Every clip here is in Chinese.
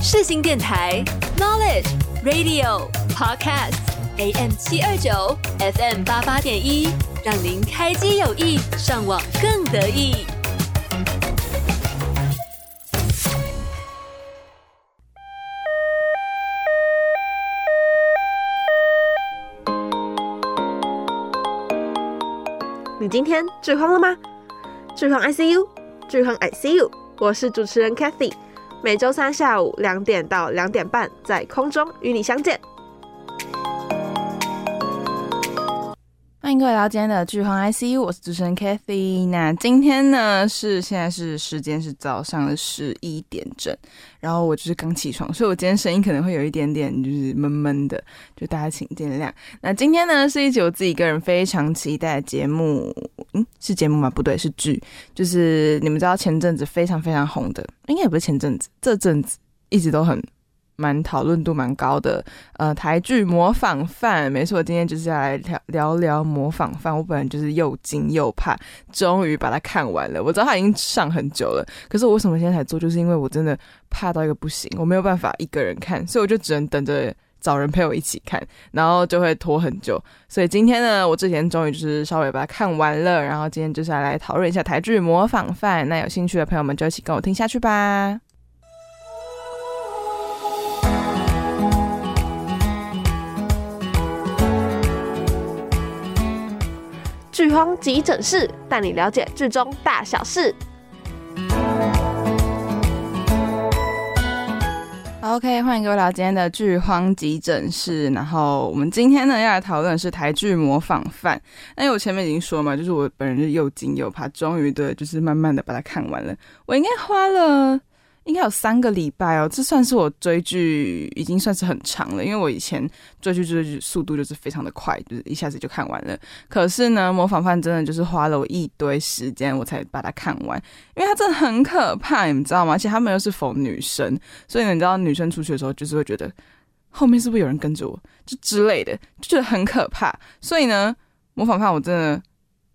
世新电台 Knowledge Radio Podcast AM 七二九 FM 八八点一，让您开机有意，上网更得意。你今天剧荒了吗？剧荒 ICU，剧荒 ICU，我是主持人 Cathy。每周三下午两点到两点半，在空中与你相见。各位来到今天的剧荒 ICU，我是主持人 Cathy。那今天呢是现在是时间是早上的十一点整，然后我就是刚起床，所以我今天声音可能会有一点点就是闷闷的，就大家请见谅。那今天呢是一集我自己个人非常期待的节目，嗯，是节目吗？不对，是剧，就是你们知道前阵子非常非常红的，应该也不是前阵子，这阵子一直都很。蛮讨论度蛮高的，呃，台剧《模仿犯》，没错，今天就是要来聊聊聊《模仿犯》。我本来就是又惊又怕，终于把它看完了。我知道它已经上很久了，可是我为什么现在才做？就是因为我真的怕到一个不行，我没有办法一个人看，所以我就只能等着找人陪我一起看，然后就会拖很久。所以今天呢，我之前终于就是稍微把它看完了，然后今天就是要来讨论一下台剧《模仿犯》。那有兴趣的朋友们就一起跟我听下去吧。剧荒急诊室带你了解剧中大小事。OK，欢迎各位来到今天的剧荒急诊室。然后我们今天呢要来讨论的是台剧《模仿犯》。那因为我前面已经说嘛，就是我本人是又惊又怕，终于的就是慢慢的把它看完了。我应该花了。应该有三个礼拜哦，这算是我追剧已经算是很长了，因为我以前追剧追剧速度就是非常的快，就是一下子就看完了。可是呢，模仿犯真的就是花了我一堆时间我才把它看完，因为它真的很可怕，你知道吗？而且他们又是否女生，所以，你知道女生出去的时候就是会觉得后面是不是有人跟着我，就之类的，就觉得很可怕。所以呢，模仿犯我真的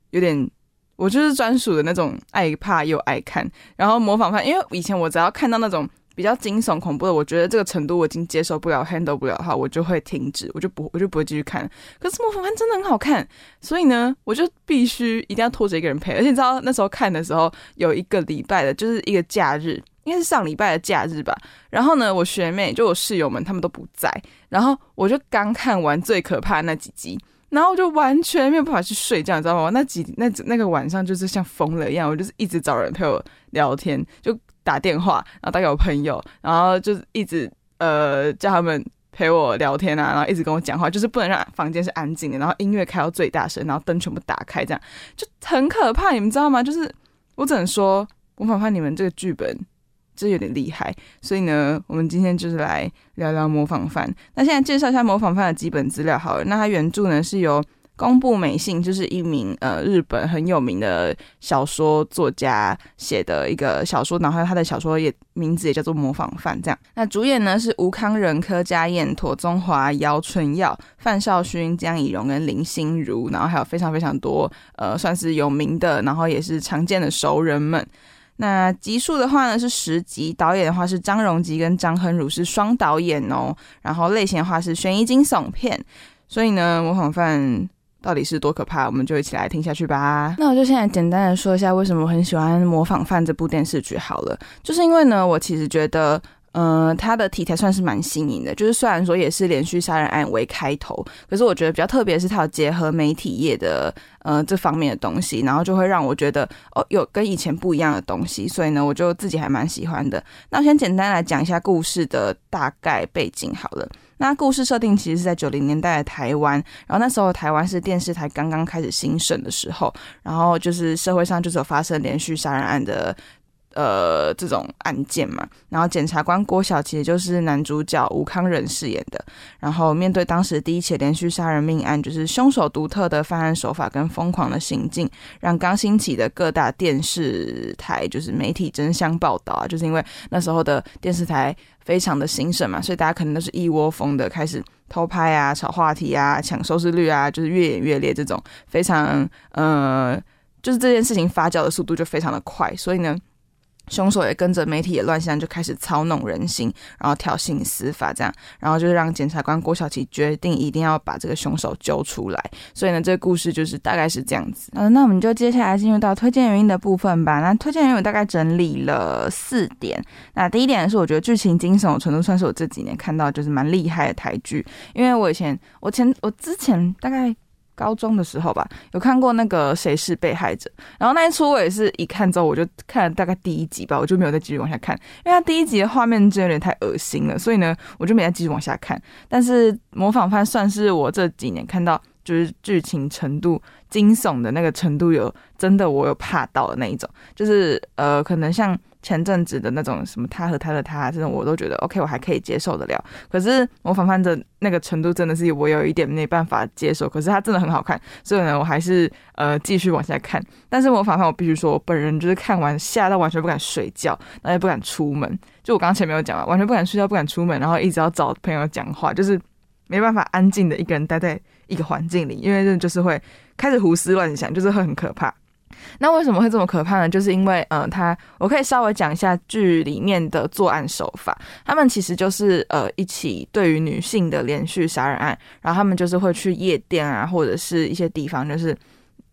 有点。我就是专属的那种爱怕又爱看，然后模仿犯，因为以前我只要看到那种比较惊悚恐怖的，我觉得这个程度我已经接受不了，handle 不了的话，我就会停止，我就不我就不会继续看。可是模仿犯真的很好看，所以呢，我就必须一定要拖着一个人陪。而且你知道那时候看的时候，有一个礼拜的，就是一个假日，应该是上礼拜的假日吧。然后呢，我学妹就我室友们他们都不在，然后我就刚看完最可怕的那几集。然后我就完全没有办法去睡觉，你知道吗？那几那那个晚上就是像疯了一样，我就是一直找人陪我聊天，就打电话，然后打给我朋友，然后就是一直呃叫他们陪我聊天啊，然后一直跟我讲话，就是不能让房间是安静的，然后音乐开到最大声，然后灯全部打开，这样就很可怕，你们知道吗？就是我只能说，我反叛你们这个剧本。这有点厉害，所以呢，我们今天就是来聊聊模仿犯。那现在介绍一下模仿犯的基本资料好了。那它原著呢是由宫部美幸，就是一名呃日本很有名的小说作家写的一个小说，然后他的小说也名字也叫做《模仿犯》这样。那主演呢是吴康仁、柯佳嬿、庹宗华、姚淳耀、范少勋、江以蓉跟林心如，然后还有非常非常多呃算是有名的，然后也是常见的熟人们。那集数的话呢是十集，导演的话是张荣吉跟张亨儒是双导演哦。然后类型的话是悬疑惊悚片，所以呢，模仿犯到底是多可怕，我们就一起来听下去吧。那我就现在简单的说一下为什么我很喜欢《模仿犯》这部电视剧好了，就是因为呢，我其实觉得。嗯、呃，它的题材算是蛮新颖的，就是虽然说也是连续杀人案为开头，可是我觉得比较特别是它有结合媒体业的呃这方面的东西，然后就会让我觉得哦有跟以前不一样的东西，所以呢我就自己还蛮喜欢的。那我先简单来讲一下故事的大概背景好了。那故事设定其实是在九零年代的台湾，然后那时候台湾是电视台刚刚开始兴盛的时候，然后就是社会上就是有发生连续杀人案的。呃，这种案件嘛，然后检察官郭晓其实就是男主角吴康仁饰演的。然后面对当时第一起连续杀人命案，就是凶手独特的犯案手法跟疯狂的行径，让刚兴起的各大电视台就是媒体争相报道啊。就是因为那时候的电视台非常的兴盛嘛，所以大家可能都是一窝蜂的开始偷拍啊、炒话题啊、抢收视率啊，就是越演越烈这种非常呃，就是这件事情发酵的速度就非常的快，所以呢。凶手也跟着媒体也乱象，就开始操弄人心，然后挑衅司法，这样，然后就是让检察官郭晓琪决定一定要把这个凶手揪出来。所以呢，这个故事就是大概是这样子。嗯，那我们就接下来进入到推荐原因的部分吧。那推荐原因我大概整理了四点。那第一点是我觉得剧情惊悚程度算是我这几年看到就是蛮厉害的台剧，因为我以前我前我之前大概。高中的时候吧，有看过那个《谁是被害者》，然后那一出我也是一看之后，我就看了大概第一集吧，我就没有再继续往下看，因为它第一集的画面真的有点太恶心了，所以呢，我就没再继续往下看。但是《模仿犯》算是我这几年看到就是剧情程度惊悚的那个程度有真的我有怕到的那一种，就是呃，可能像。前阵子的那种什么他和他的他这种我都觉得 OK，我还可以接受得了。可是模仿犯的那个程度真的是我有一点没办法接受。可是他真的很好看，所以呢，我还是呃继续往下看。但是模仿犯我必须说，我本人就是看完吓到完全不敢睡觉，然后也不敢出门。就我刚前面有讲了，完全不敢睡觉，不敢出门，然后一直要找朋友讲话，就是没办法安静的一个人待在一个环境里，因为这就是会开始胡思乱想，就是会很可怕。那为什么会这么可怕呢？就是因为，嗯、呃，他我可以稍微讲一下剧里面的作案手法。他们其实就是呃一起对于女性的连续杀人案，然后他们就是会去夜店啊，或者是一些地方，就是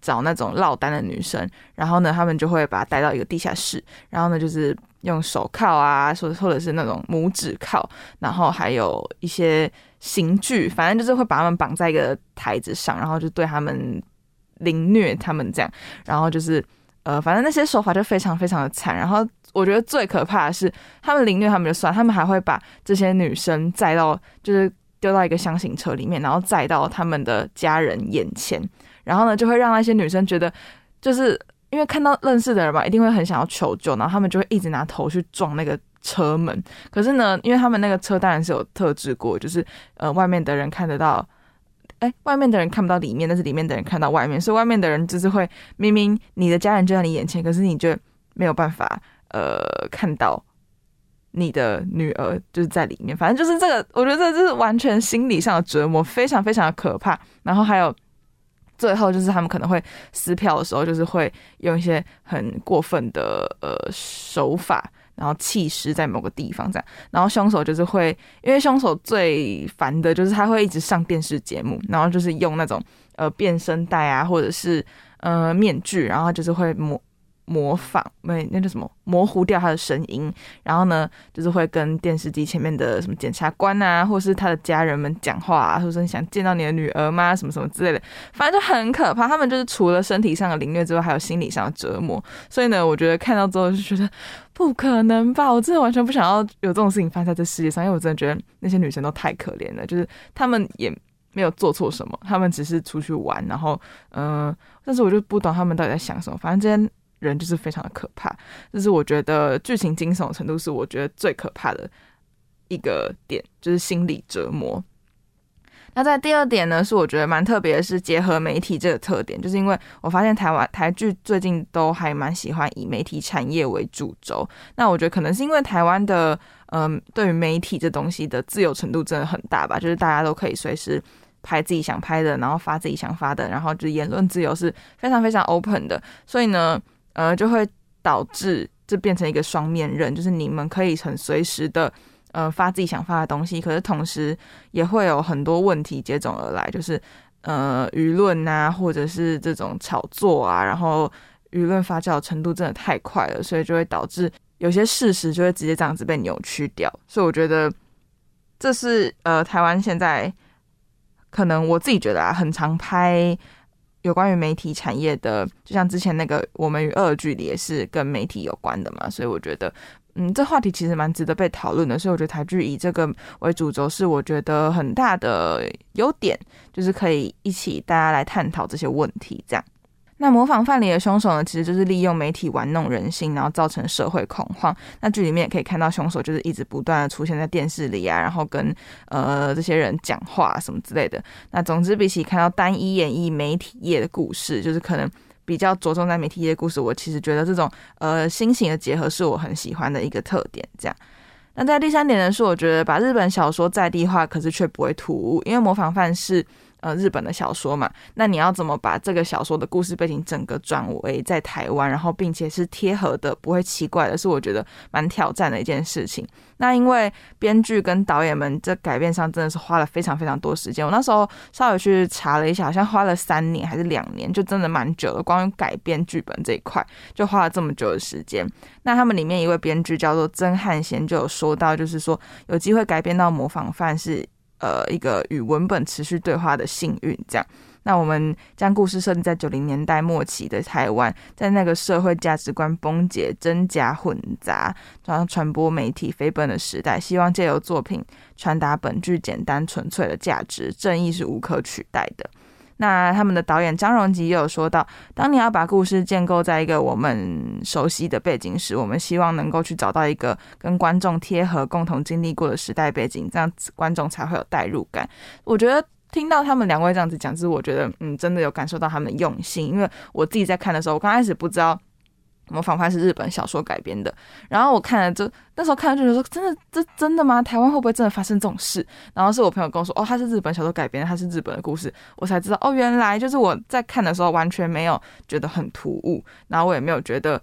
找那种落单的女生，然后呢，他们就会把她带到一个地下室，然后呢，就是用手铐啊，或或者是那种拇指铐，然后还有一些刑具，反正就是会把他们绑在一个台子上，然后就对他们。凌虐他们这样，然后就是，呃，反正那些手法就非常非常的惨。然后我觉得最可怕的是，他们凌虐他们就算，他们还会把这些女生载到，就是丢到一个厢型车里面，然后载到他们的家人眼前。然后呢，就会让那些女生觉得，就是因为看到认识的人嘛，一定会很想要求救，然后他们就会一直拿头去撞那个车门。可是呢，因为他们那个车当然是有特制过，就是呃，外面的人看得到。哎，外面的人看不到里面，但是里面的人看到外面，所以外面的人就是会明明你的家人就在你眼前，可是你就没有办法呃看到你的女儿就是在里面。反正就是这个，我觉得这就是完全心理上的折磨，非常非常的可怕。然后还有最后就是他们可能会撕票的时候，就是会用一些很过分的呃手法。然后弃尸在某个地方，这样，然后凶手就是会，因为凶手最烦的就是他会一直上电视节目，然后就是用那种呃变声带啊，或者是呃面具，然后就是会模模仿，没那叫什么模糊掉他的声音，然后呢就是会跟电视机前面的什么检察官啊，或是他的家人们讲话啊，或者说你想见到你的女儿吗？什么什么之类的，反正就很可怕。他们就是除了身体上的凌虐之外，还有心理上的折磨。所以呢，我觉得看到之后就觉得。不可能吧！我真的完全不想要有这种事情发生在这世界上，因为我真的觉得那些女生都太可怜了。就是他们也没有做错什么，他们只是出去玩，然后嗯、但是我就不懂他们到底在想什么。反正这人就是非常的可怕，这是我觉得剧情惊悚程度是我觉得最可怕的一个点，就是心理折磨。那在第二点呢，是我觉得蛮特别的，是结合媒体这个特点，就是因为我发现台湾台剧最近都还蛮喜欢以媒体产业为主轴。那我觉得可能是因为台湾的，嗯、对于媒体这东西的自由程度真的很大吧，就是大家都可以随时拍自己想拍的，然后发自己想发的，然后就言论自由是非常非常 open 的，所以呢，呃，就会导致这变成一个双面刃，就是你们可以很随时的。呃，发自己想发的东西，可是同时也会有很多问题接踵而来，就是呃，舆论啊，或者是这种炒作啊，然后舆论发酵的程度真的太快了，所以就会导致有些事实就会直接这样子被扭曲掉。所以我觉得这是呃，台湾现在可能我自己觉得啊，很常拍有关于媒体产业的，就像之前那个《我们与恶的距离》也是跟媒体有关的嘛，所以我觉得。嗯，这话题其实蛮值得被讨论的，所以我觉得台剧以这个为主轴是我觉得很大的优点，就是可以一起大家来探讨这些问题。这样，那模仿犯里的凶手呢，其实就是利用媒体玩弄人心，然后造成社会恐慌。那剧里面也可以看到凶手就是一直不断的出现在电视里啊，然后跟呃这些人讲话什么之类的。那总之，比起看到单一演绎媒体业的故事，就是可能。比较着重在媒体业的故事，我其实觉得这种呃新型的结合是我很喜欢的一个特点。这样，那在第三点呢，是我觉得把日本小说在地化，可是却不会突兀，因为模仿犯是呃日本的小说嘛，那你要怎么把这个小说的故事背景整个转为在台湾，然后并且是贴合的，不会奇怪的，是我觉得蛮挑战的一件事情。那因为编剧跟导演们在改编上真的是花了非常非常多时间，我那时候稍微去查了一下，好像花了三年还是两年，就真的蛮久的。光改编剧本这一块就花了这么久的时间。那他们里面一位编剧叫做曾汉贤，就有说到，就是说有机会改编到模仿犯是呃一个与文本持续对话的幸运，这样。那我们将故事设定在九零年代末期的台湾，在那个社会价值观崩解、真假混杂，然后传播媒体飞奔的时代，希望借由作品传达本剧简单纯粹的价值，正义是无可取代的。那他们的导演张荣吉也有说到，当你要把故事建构在一个我们熟悉的背景时，我们希望能够去找到一个跟观众贴合、共同经历过的时代背景，这样子观众才会有代入感。我觉得。听到他们两位这样子讲，就是我觉得，嗯，真的有感受到他们的用心。因为我自己在看的时候，我刚开始不知道《模仿犯》是日本小说改编的，然后我看了就那时候看了就觉得说，真的，这真的吗？台湾会不会真的发生这种事？然后是我朋友跟我说，哦，他是日本小说改编，他是日本的故事，我才知道，哦，原来就是我在看的时候完全没有觉得很突兀，然后我也没有觉得。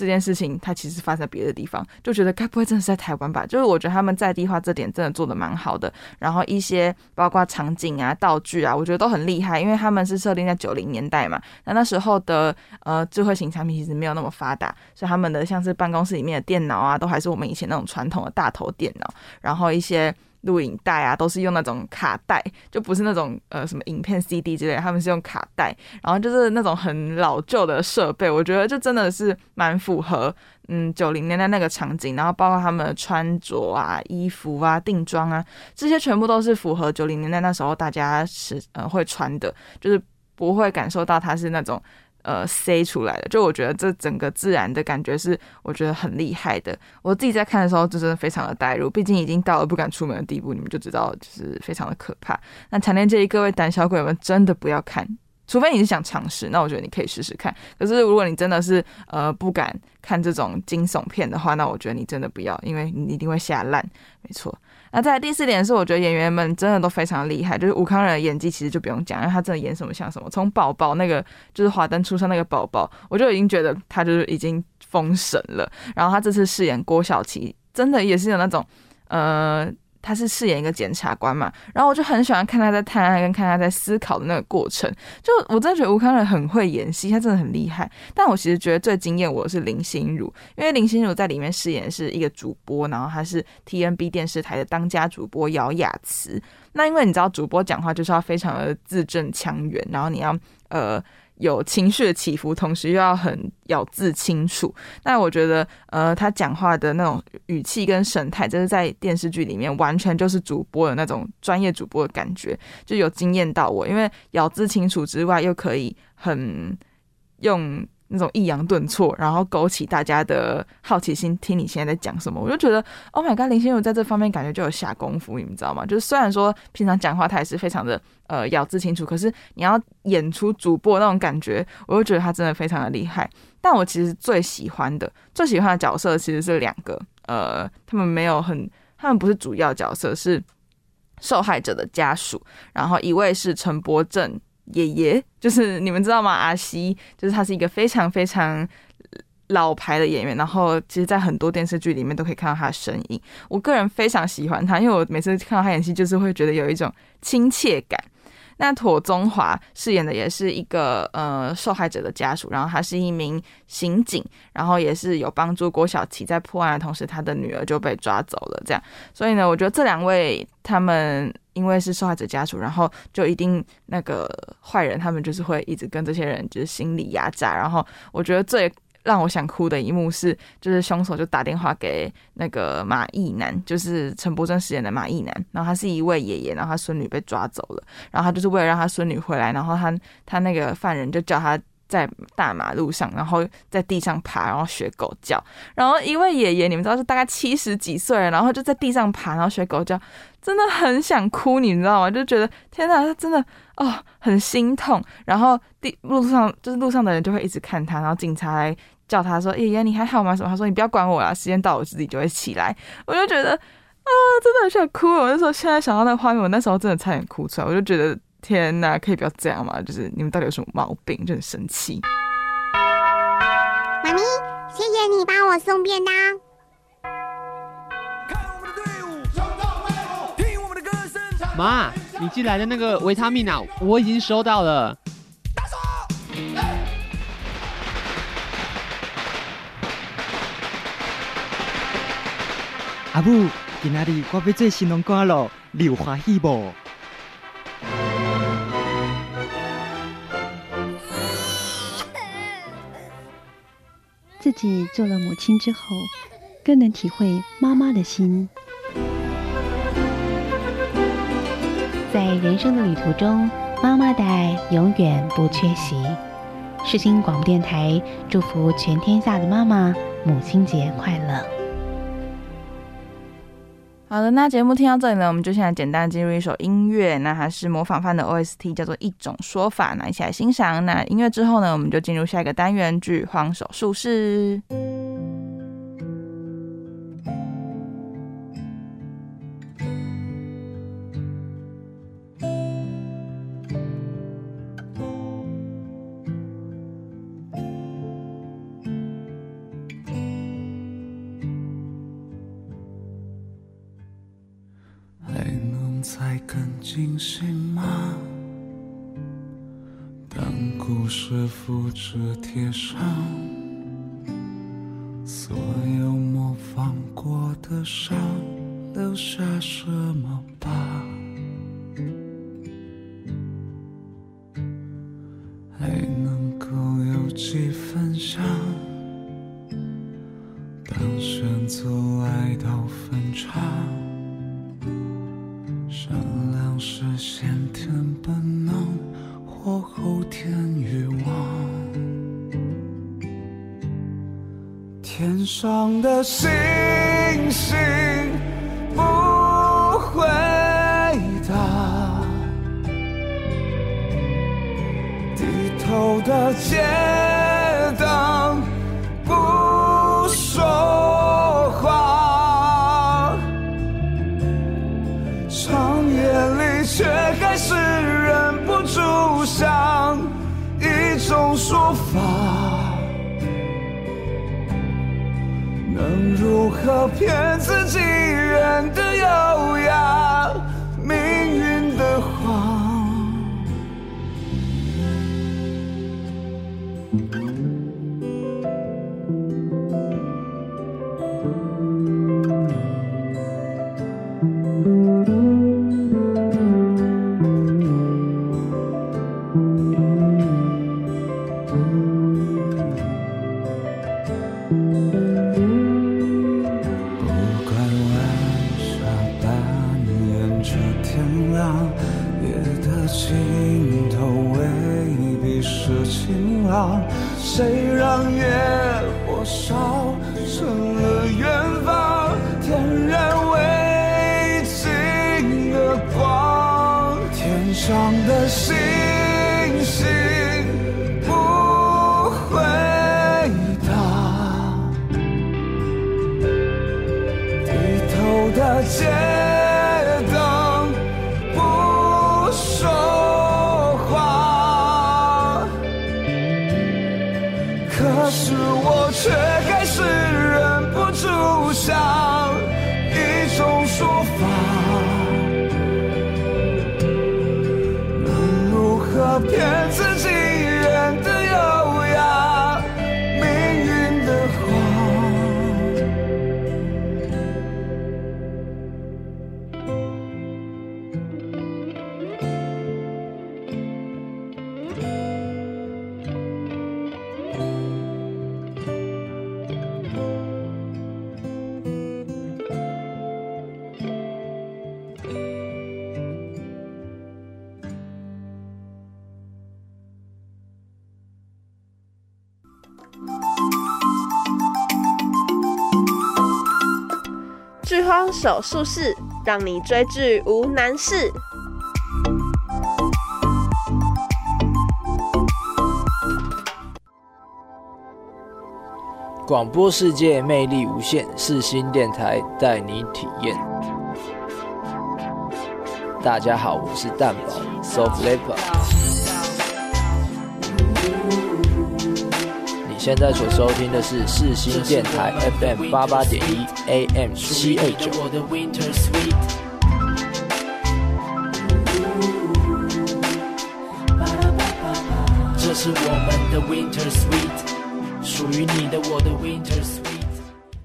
这件事情它其实发生在别的地方，就觉得该不会真的是在台湾吧？就是我觉得他们在地化这点真的做得蛮好的，然后一些包括场景啊、道具啊，我觉得都很厉害，因为他们是设定在九零年代嘛，那那时候的呃智慧型产品其实没有那么发达，所以他们的像是办公室里面的电脑啊，都还是我们以前那种传统的大头电脑，然后一些。录影带啊，都是用那种卡带，就不是那种呃什么影片 CD 之类，他们是用卡带，然后就是那种很老旧的设备，我觉得就真的是蛮符合嗯九零年代那个场景，然后包括他们的穿着啊、衣服啊、定妆啊，这些全部都是符合九零年代那时候大家是呃会穿的，就是不会感受到它是那种。呃，塞出来的，就我觉得这整个自然的感觉是我觉得很厉害的。我自己在看的时候，就真的非常的带入，毕竟已经到了不敢出门的地步，你们就知道就是非常的可怕。那强烈建议各位胆小鬼们真的不要看，除非你是想尝试，那我觉得你可以试试看。可是如果你真的是呃不敢看这种惊悚片的话，那我觉得你真的不要，因为你一定会吓烂。没错。那在第四点是，我觉得演员们真的都非常厉害。就是吴康仁的演技其实就不用讲，因为他真的演什么像什么。从宝宝那个就是华灯初上那个宝宝，我就已经觉得他就是已经封神了。然后他这次饰演郭晓琪，真的也是有那种呃。他是饰演一个检察官嘛，然后我就很喜欢看他在探案跟看他在思考的那个过程。就我真的觉得吴康仁很会演戏，他真的很厉害。但我其实觉得最惊艳我的是林心如，因为林心如在里面饰演是一个主播，然后他是 TNB 电视台的当家主播姚雅慈。那因为你知道主播讲话就是要非常的字正腔圆，然后你要呃。有情绪的起伏，同时又要很咬字清楚。那我觉得，呃，他讲话的那种语气跟神态，这是在电视剧里面完全就是主播的那种专业主播的感觉，就有惊艳到我。因为咬字清楚之外，又可以很用。那种抑扬顿挫，然后勾起大家的好奇心，听你现在在讲什么，我就觉得，Oh my god，林心如在这方面感觉就有下功夫，你们知道吗？就是虽然说平常讲话他也是非常的呃咬字清楚，可是你要演出主播那种感觉，我就觉得他真的非常的厉害。但我其实最喜欢的、最喜欢的角色其实是两个，呃，他们没有很，他们不是主要角色，是受害者的家属，然后一位是陈柏正。爷爷就是你们知道吗？阿西就是他是一个非常非常老牌的演员，然后其实，在很多电视剧里面都可以看到他的身影。我个人非常喜欢他，因为我每次看到他演戏，就是会觉得有一种亲切感。那妥宗华饰演的也是一个呃受害者的家属，然后他是一名刑警，然后也是有帮助郭晓琪在破案的同时，他的女儿就被抓走了。这样，所以呢，我觉得这两位他们因为是受害者家属，然后就一定那个坏人他们就是会一直跟这些人就是心理压榨，然后我觉得最。让我想哭的一幕是，就是凶手就打电话给那个马义男，就是陈柏正饰演的马义男，然后他是一位爷爷，然后他孙女被抓走了，然后他就是为了让他孙女回来，然后他他那个犯人就叫他在大马路上，然后在地上爬，然后学狗叫，然后一位爷爷，你们知道是大概七十几岁，然后就在地上爬，然后学狗叫，真的很想哭，你知道吗？就觉得天哪，他真的哦很心痛，然后地路上就是路上的人就会一直看他，然后警察来叫他说：“爷爷你还好吗？”什么？他说：“你不要管我了，时间到我自己就会起来。”我就觉得啊，真的很想哭。我那时候现在想到那个画面，我那时候真的差点哭出来。我就觉得天哪，可以不要这样吗？就是你们到底有什么毛病？就很生气。妈咪，谢谢你帮我送便当。妈，你寄来的那个维他命啊，我已经收到了。阿母，今仔日我要做新郎官了，你有欢喜不？自己做了母亲之后，更能体会妈妈的心。在人生的旅途中，妈妈的爱永远不缺席。世新广播电台祝福全天下的妈妈母亲节快乐。好的，那节目听到这里呢，我们就现在简单进入一首音乐，那还是模仿范的 OST，叫做《一种说法》，那一起来欣赏。那音乐之后呢，我们就进入下一个单元——剧荒手术室。这贴上，所有模仿过的伤，留下什么疤？能如何骗自己人的优雅，手术室，让你追剧无难事。广播世界魅力无限，四星电台带你体验。大家好，我是蛋宝。Soft Leopard。你现在所收听的是四星电台 FM 八八点一 AM 七二九。这是我们的 Winter Sweet，属于你的我的 Winter Sweet。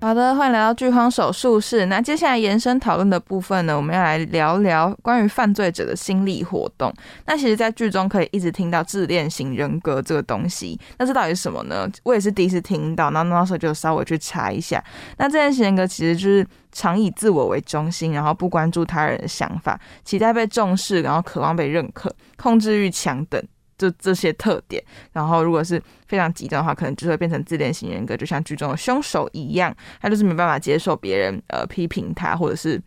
好的，欢迎来到剧荒手术室。那接下来延伸讨论的部分呢，我们要来聊聊关于犯罪者的心理活动。那其实，在剧中可以一直听到自恋型人格这个东西。那这到底是什么呢？我也是第一次听到，然后那时候就稍微去查一下。那自恋型人格其实就是常以自我为中心，然后不关注他人的想法，期待被重视，然后渴望被认可，控制欲强等。就这些特点，然后如果是非常极端的话，可能就会变成自恋型人格，就像剧中的凶手一样，他就是没办法接受别人呃批评他，或者是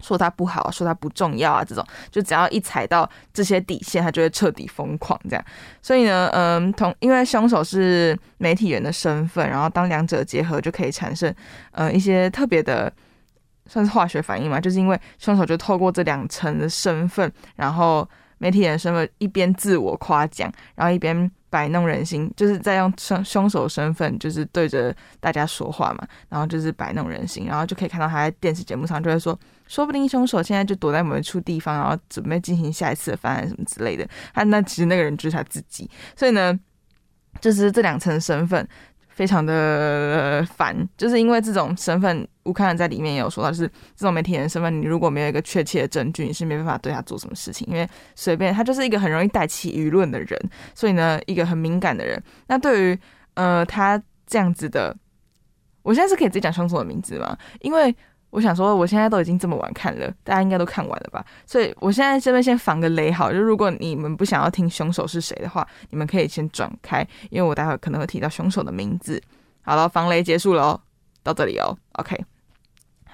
说他不好，说他不重要啊，这种就只要一踩到这些底线，他就会彻底疯狂这样。所以呢，嗯，同因为凶手是媒体人的身份，然后当两者结合，就可以产生呃一些特别的算是化学反应嘛，就是因为凶手就透过这两层的身份，然后。媒体人身份一边自我夸奖，然后一边摆弄人心，就是在用凶凶手身份，就是对着大家说话嘛，然后就是摆弄人心，然后就可以看到他在电视节目上就会说，说不定凶手现在就躲在某一处地方，然后准备进行下一次的犯案什么之类的。他那其实那个人就是他自己，所以呢，就是这两层身份。非常的烦，就是因为这种身份，乌克兰在里面也有说到，就是这种媒体人身份，你如果没有一个确切的证据，你是没办法对他做什么事情，因为随便他就是一个很容易带起舆论的人，所以呢，一个很敏感的人。那对于呃他这样子的，我现在是可以直接讲凶手的名字吗？因为。我想说，我现在都已经这么晚看了，大家应该都看完了吧？所以我现在这边先防个雷，好，就如果你们不想要听凶手是谁的话，你们可以先转开，因为我待会可能会提到凶手的名字。好了，防雷结束了哦，到这里哦，OK。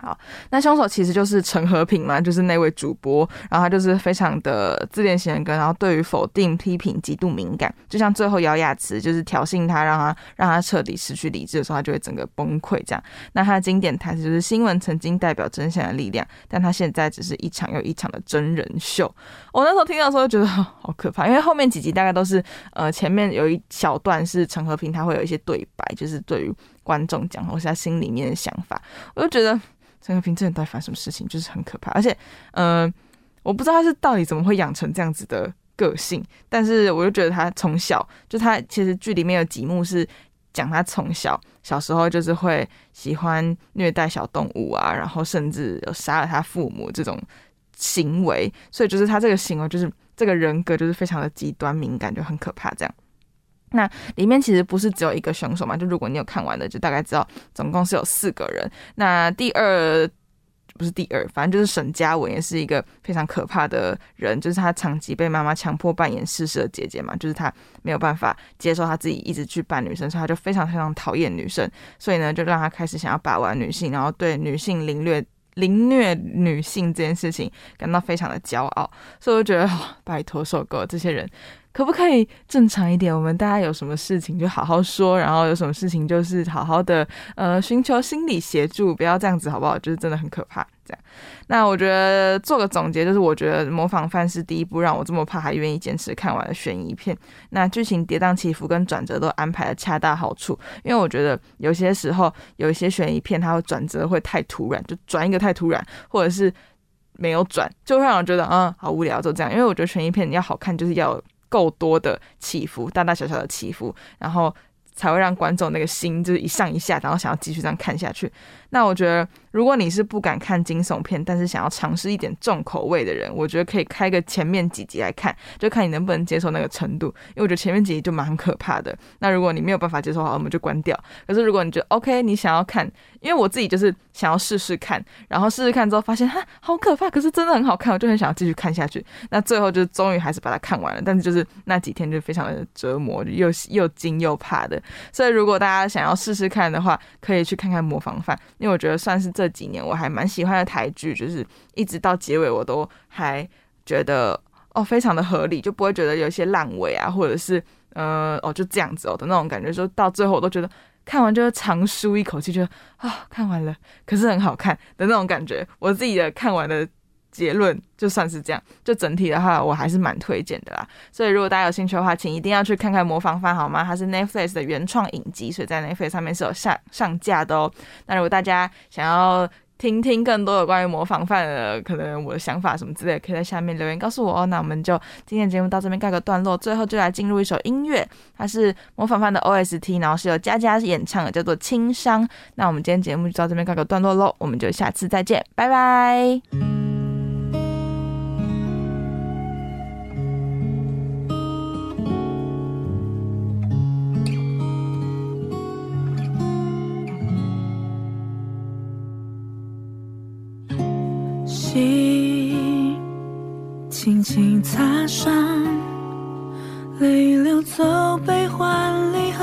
好，那凶手其实就是陈和平嘛，就是那位主播，然后他就是非常的自恋型人格，然后对于否定、批评极度敏感，就像最后姚雅慈就是挑衅他，让他让他彻底失去理智的时候，他就会整个崩溃这样。那他的经典台词就是：新闻曾经代表真相的力量，但他现在只是一场又一场的真人秀。我那时候听到的时候就觉得 好可怕，因为后面几集大概都是呃前面有一小段是陈和平他会有一些对白，就是对于观众讲或是他心里面的想法，我就觉得。陈和平这人到底发生什么事情，就是很可怕。而且，嗯、呃，我不知道他是到底怎么会养成这样子的个性。但是，我就觉得他从小就他其实剧里面有几幕是讲他从小小时候就是会喜欢虐待小动物啊，然后甚至有杀了他父母这种行为。所以，就是他这个行为，就是这个人格，就是非常的极端敏感，就很可怕。这样。那里面其实不是只有一个凶手嘛？就如果你有看完的，就大概知道总共是有四个人。那第二不是第二，反正就是沈佳文也是一个非常可怕的人，就是他长期被妈妈强迫扮演事实的姐姐嘛，就是他没有办法接受他自己一直去扮女生，所以他就非常非常讨厌女生，所以呢就让他开始想要把玩女性，然后对女性凌虐凌虐女性这件事情感到非常的骄傲，所以我觉得、哦、拜托受够这些人。可不可以正常一点？我们大家有什么事情就好好说，然后有什么事情就是好好的呃寻求心理协助，不要这样子好不好？就是真的很可怕。这样，那我觉得做个总结，就是我觉得《模仿范》是第一部让我这么怕还愿意坚持看完的悬疑片。那剧情跌宕起伏跟转折都安排的恰到好处，因为我觉得有些时候有一些悬疑片它会转折会太突然，就转一个太突然，或者是没有转，就会让我觉得嗯好无聊，就这样。因为我觉得悬疑片要好看，就是要够多的起伏，大大小小的起伏，然后才会让观众那个心就是一上一下，然后想要继续这样看下去。那我觉得，如果你是不敢看惊悚片，但是想要尝试一点重口味的人，我觉得可以开个前面几集来看，就看你能不能接受那个程度。因为我觉得前面几集就蛮可怕的。那如果你没有办法接受的话，我们就关掉。可是如果你觉得 OK，你想要看，因为我自己就是想要试试看，然后试试看之后发现哈好可怕，可是真的很好看，我就很想要继续看下去。那最后就终于还是把它看完了，但是就是那几天就非常的折磨，又又惊又怕的。所以如果大家想要试试看的话，可以去看看《模仿犯》。因为我觉得算是这这几年我还蛮喜欢的台剧，就是一直到结尾我都还觉得哦非常的合理，就不会觉得有一些烂尾啊，或者是呃哦就这样子哦的那种感觉，说到最后我都觉得看完就是长舒一口气，觉得啊看完了，可是很好看的那种感觉。我自己的看完的结论就算是这样，就整体的话，我还是蛮推荐的啦。所以如果大家有兴趣的话，请一定要去看看《模仿犯》好吗？它是 Netflix 的原创影集，所以在 Netflix 上面是有上上架的哦。那如果大家想要听听更多有关于模仿犯的，可能我的想法什么之类，可以在下面留言告诉我哦。那我们就今天节目到这边告个段落，最后就来进入一首音乐，它是模仿犯的 OST，然后是由佳佳演唱的，叫做《轻伤》。那我们今天节目就到这边告个段落喽，我们就下次再见，拜拜。心轻轻擦伤，泪流走悲欢离合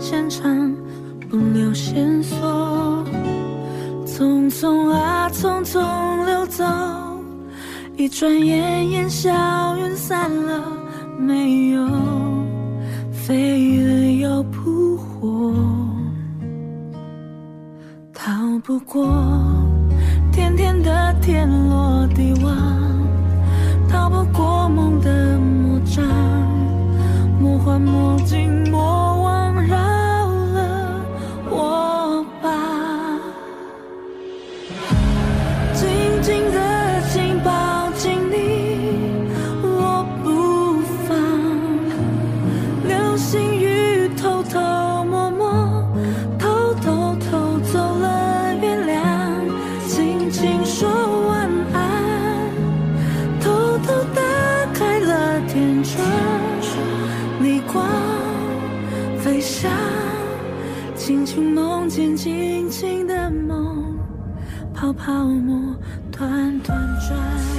现场，不留线索。匆匆啊，匆匆流走，一转眼烟消云散了，没有飞了又扑火，逃不过。甜甜的天罗地网，逃不过梦的魔掌，魔幻魔镜轻轻梦见静静的梦，泡泡沫团团转。